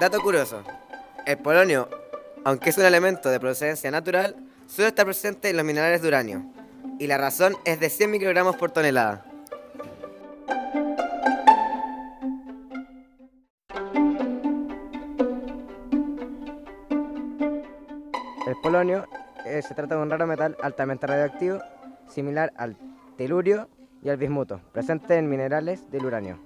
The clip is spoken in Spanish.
Dato curioso. El polonio, aunque es un elemento de procedencia natural, suele estar presente en los minerales de uranio. Y la razón es de 100 microgramos por tonelada. El polonio eh, se trata de un raro metal altamente radioactivo, similar al telurio y al bismuto, presente en minerales del uranio.